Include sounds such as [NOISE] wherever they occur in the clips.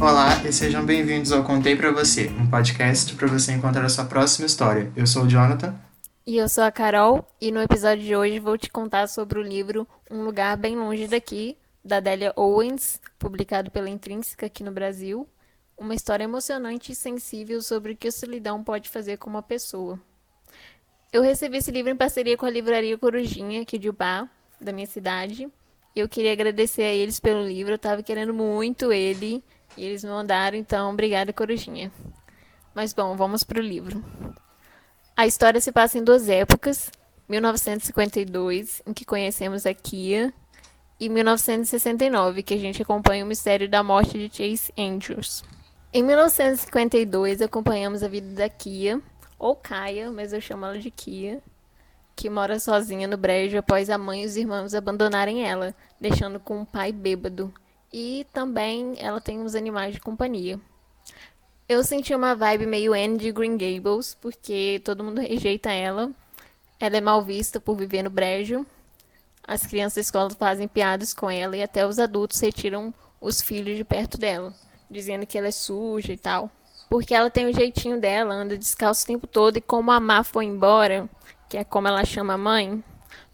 Olá e sejam bem-vindos ao Contei Pra Você, um podcast para você encontrar a sua próxima história. Eu sou o Jonathan. E eu sou a Carol, e no episódio de hoje vou te contar sobre o livro Um Lugar Bem Longe Daqui, da Delia Owens, publicado pela Intrínseca aqui no Brasil. Uma história emocionante e sensível sobre o que a solidão pode fazer com uma pessoa. Eu recebi esse livro em parceria com a Livraria Corujinha, aqui de Ubá, da minha cidade. E eu queria agradecer a eles pelo livro, eu estava querendo muito ele. E eles me mandaram, então, obrigada, Corujinha. Mas bom, vamos para o livro. A história se passa em duas épocas: 1952, em que conhecemos a Kia, e 1969, que a gente acompanha o mistério da morte de Chase Andrews. Em 1952, acompanhamos a vida da Kia, ou Kaia, mas eu chamo ela de Kia, que mora sozinha no brejo após a mãe e os irmãos abandonarem ela, deixando com um pai bêbado e também ela tem uns animais de companhia. Eu senti uma vibe meio Anne de Green Gables, porque todo mundo rejeita ela. Ela é mal vista por viver no brejo. As crianças da escola fazem piadas com ela e até os adultos retiram os filhos de perto dela, dizendo que ela é suja e tal. Porque ela tem o jeitinho dela, anda descalço o tempo todo e como a Má foi embora, que é como ela chama a mãe,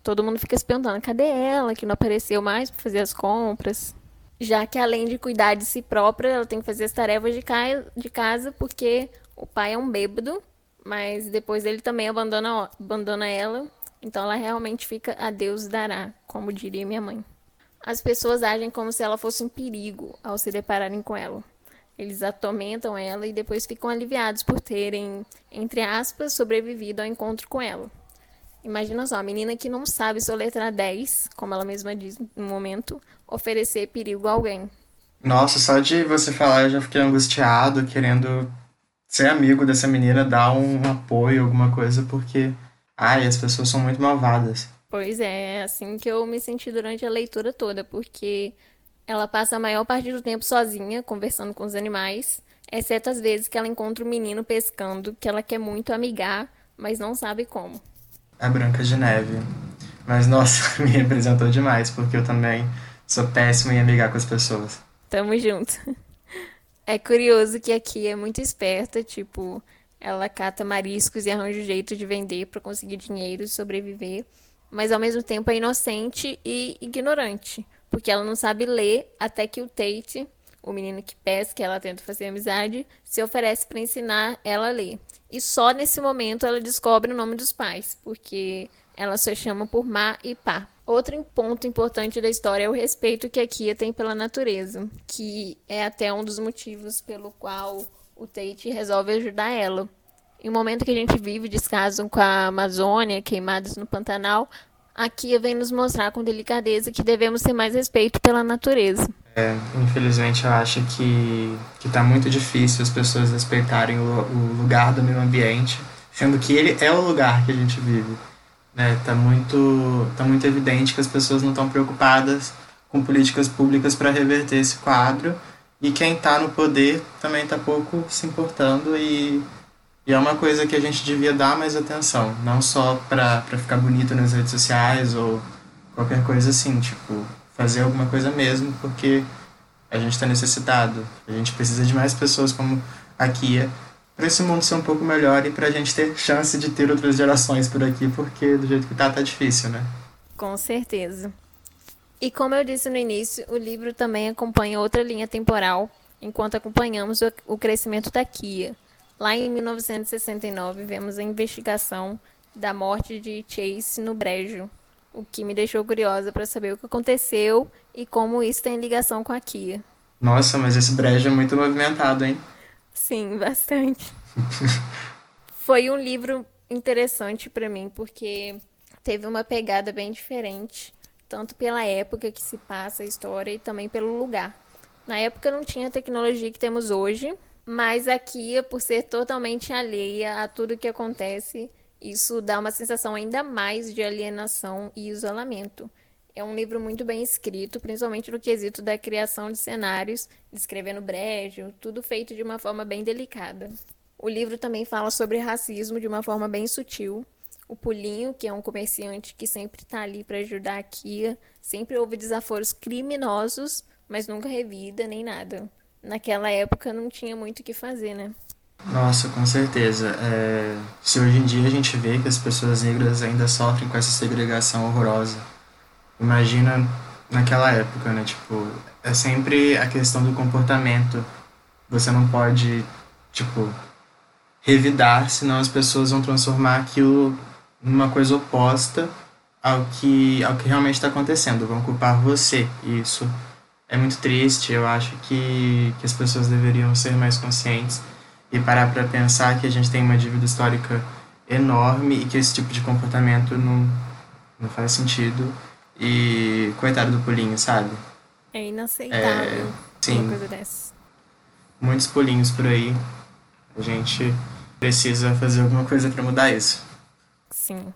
todo mundo fica se perguntando, cadê ela que não apareceu mais para fazer as compras? já que além de cuidar de si própria, ela tem que fazer as tarefas de, ca de casa porque o pai é um bêbado, mas depois ele também abandona, abandona ela, então ela realmente fica a Deus dará, como diria minha mãe. As pessoas agem como se ela fosse um perigo ao se depararem com ela. Eles atormentam ela e depois ficam aliviados por terem, entre aspas, sobrevivido ao encontro com ela. Imagina só, a menina que não sabe soletrar 10, como ela mesma diz no momento, oferecer perigo a alguém. Nossa, só de você falar eu já fiquei angustiado, querendo ser amigo dessa menina, dar um apoio, alguma coisa, porque, ai, as pessoas são muito malvadas. Pois é, é assim que eu me senti durante a leitura toda, porque ela passa a maior parte do tempo sozinha, conversando com os animais, exceto as vezes que ela encontra o um menino pescando, que ela quer muito amigar, mas não sabe como a Branca de Neve. Mas, nossa, [LAUGHS] me representou demais, porque eu também sou péssimo em amigar com as pessoas. Tamo junto. É curioso que aqui é muito esperta, tipo, ela cata mariscos e arranja um jeito de vender para conseguir dinheiro e sobreviver, mas ao mesmo tempo é inocente e ignorante, porque ela não sabe ler até que o Tate, o menino que pesca, ela tenta fazer amizade, se oferece para ensinar ela a ler. E só nesse momento ela descobre o nome dos pais, porque ela se chama por Ma e Pa. Outro ponto importante da história é o respeito que a Kia tem pela natureza, que é até um dos motivos pelo qual o Tate resolve ajudar ela. Em um momento que a gente vive descaso com a Amazônia, queimadas no Pantanal, a Kia vem nos mostrar com delicadeza que devemos ter mais respeito pela natureza. É, infelizmente eu acho que, que tá muito difícil as pessoas respeitarem o, o lugar do meio ambiente, sendo que ele é o lugar que a gente vive. Né? Tá, muito, tá muito evidente que as pessoas não estão preocupadas com políticas públicas para reverter esse quadro e quem está no poder também está pouco se importando e, e é uma coisa que a gente devia dar mais atenção, não só para ficar bonito nas redes sociais ou qualquer coisa assim, tipo, fazer alguma coisa mesmo, porque a gente está necessitado. A gente precisa de mais pessoas como a Kia para esse mundo ser um pouco melhor e para a gente ter chance de ter outras gerações por aqui, porque do jeito que tá, tá difícil, né? Com certeza. E como eu disse no início, o livro também acompanha outra linha temporal, enquanto acompanhamos o crescimento da Kia. Lá em 1969, vemos a investigação da morte de Chase no Brejo, o que me deixou curiosa para saber o que aconteceu e como isso tem ligação com a Kia. Nossa, mas esse brejo é muito movimentado, hein? Sim, [LAUGHS] bastante. Foi um livro interessante para mim porque teve uma pegada bem diferente, tanto pela época que se passa a história e também pelo lugar. Na época não tinha a tecnologia que temos hoje, mas a Kia, por ser totalmente alheia a tudo que acontece, isso dá uma sensação ainda mais de alienação e isolamento. É um livro muito bem escrito, principalmente no quesito da criação de cenários, descrevendo brejo, tudo feito de uma forma bem delicada. O livro também fala sobre racismo de uma forma bem sutil. O Pulinho, que é um comerciante que sempre está ali para ajudar a Kia, sempre houve desaforos criminosos, mas nunca revida nem nada. Naquela época não tinha muito o que fazer, né? Nossa, com certeza. É... Se hoje em dia a gente vê que as pessoas negras ainda sofrem com essa segregação horrorosa, imagina naquela época, né? Tipo, é sempre a questão do comportamento. Você não pode, tipo, revidar, senão as pessoas vão transformar aquilo numa coisa oposta ao que, ao que realmente está acontecendo. Vão culpar você. E isso é muito triste. Eu acho que, que as pessoas deveriam ser mais conscientes e parar para pensar que a gente tem uma dívida histórica enorme e que esse tipo de comportamento não, não faz sentido. E coitado do pulinho, sabe? É inaceitável É, sim. uma coisa dessa. Muitos pulinhos por aí. A gente precisa fazer alguma coisa para mudar isso. Sim.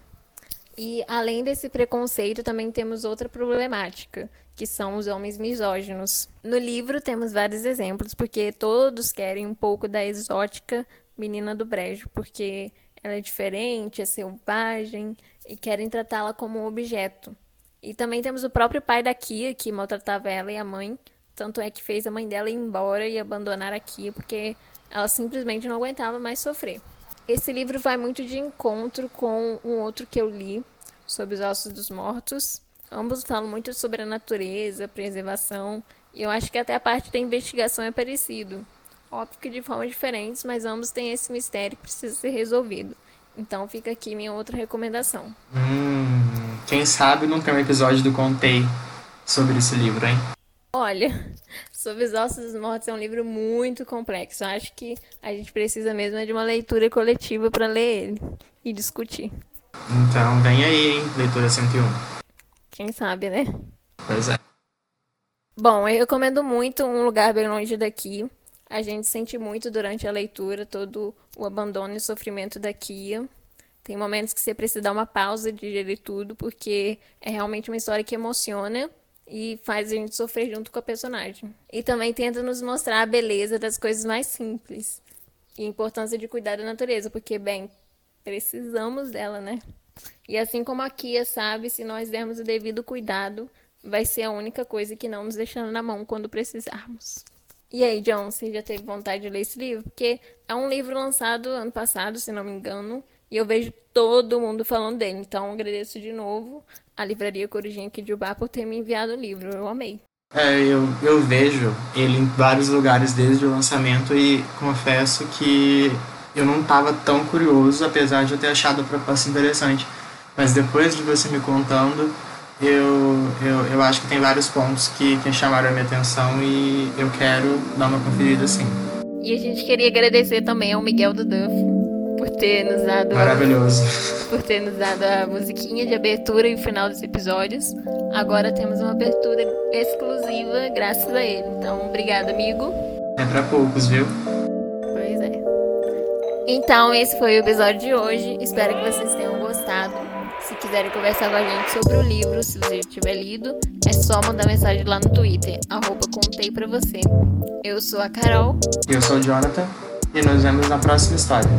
E além desse preconceito, também temos outra problemática, que são os homens misóginos. No livro temos vários exemplos, porque todos querem um pouco da exótica menina do brejo, porque ela é diferente, é selvagem e querem tratá-la como um objeto. E também temos o próprio pai da Kia, que maltratava ela e a mãe, tanto é que fez a mãe dela ir embora e abandonar a Kia, porque ela simplesmente não aguentava mais sofrer. Esse livro vai muito de encontro com um outro que eu li, sobre os ossos dos mortos. Ambos falam muito sobre a natureza, preservação, e eu acho que até a parte da investigação é parecido. Óbvio que de formas diferentes, mas ambos têm esse mistério que precisa ser resolvido. Então fica aqui minha outra recomendação. Hum, quem sabe não tem um episódio do Contei sobre esse livro, hein? Olha, [LAUGHS] Sobre os Ossos dos Mortos é um livro muito complexo. Eu acho que a gente precisa mesmo de uma leitura coletiva para ler ele e discutir. Então vem aí, hein? Leitura 101. Quem sabe, né? Pois é. Bom, eu recomendo muito Um Lugar Bem Longe Daqui. A gente sente muito durante a leitura todo o abandono e sofrimento da Kia. Tem momentos que você precisa dar uma pausa de digerir tudo, porque é realmente uma história que emociona e faz a gente sofrer junto com a personagem. E também tenta nos mostrar a beleza das coisas mais simples e a importância de cuidar da natureza, porque, bem, precisamos dela, né? E assim como a Kia sabe, se nós dermos o devido cuidado, vai ser a única coisa que não nos deixando na mão quando precisarmos. E aí, John, você já teve vontade de ler esse livro? Porque é um livro lançado ano passado, se não me engano, e eu vejo todo mundo falando dele. Então, agradeço de novo a Livraria Corujinha aqui de Ubá por ter me enviado o livro. Eu amei. É, eu, eu vejo ele em vários lugares desde o lançamento e confesso que eu não estava tão curioso, apesar de eu ter achado a proposta interessante. Mas depois de você me contando, eu, eu, eu acho que tem vários pontos que, que chamaram a minha atenção e eu quero dar uma conferida sim. E a gente queria agradecer também ao Miguel do Duff por ter nos dado Maravilhoso. por ter nos dado a musiquinha de abertura e o final dos episódios. Agora temos uma abertura exclusiva graças a ele. Então, obrigada, amigo. É pra poucos, viu? Pois é. Então, esse foi o episódio de hoje. Espero que vocês tenham gostado. Se quiserem conversar com a gente sobre o livro, se você tiver lido, é só mandar mensagem lá no Twitter, arroba contei pra você. Eu sou a Carol. Eu sou o Jonathan e nos vemos na próxima história.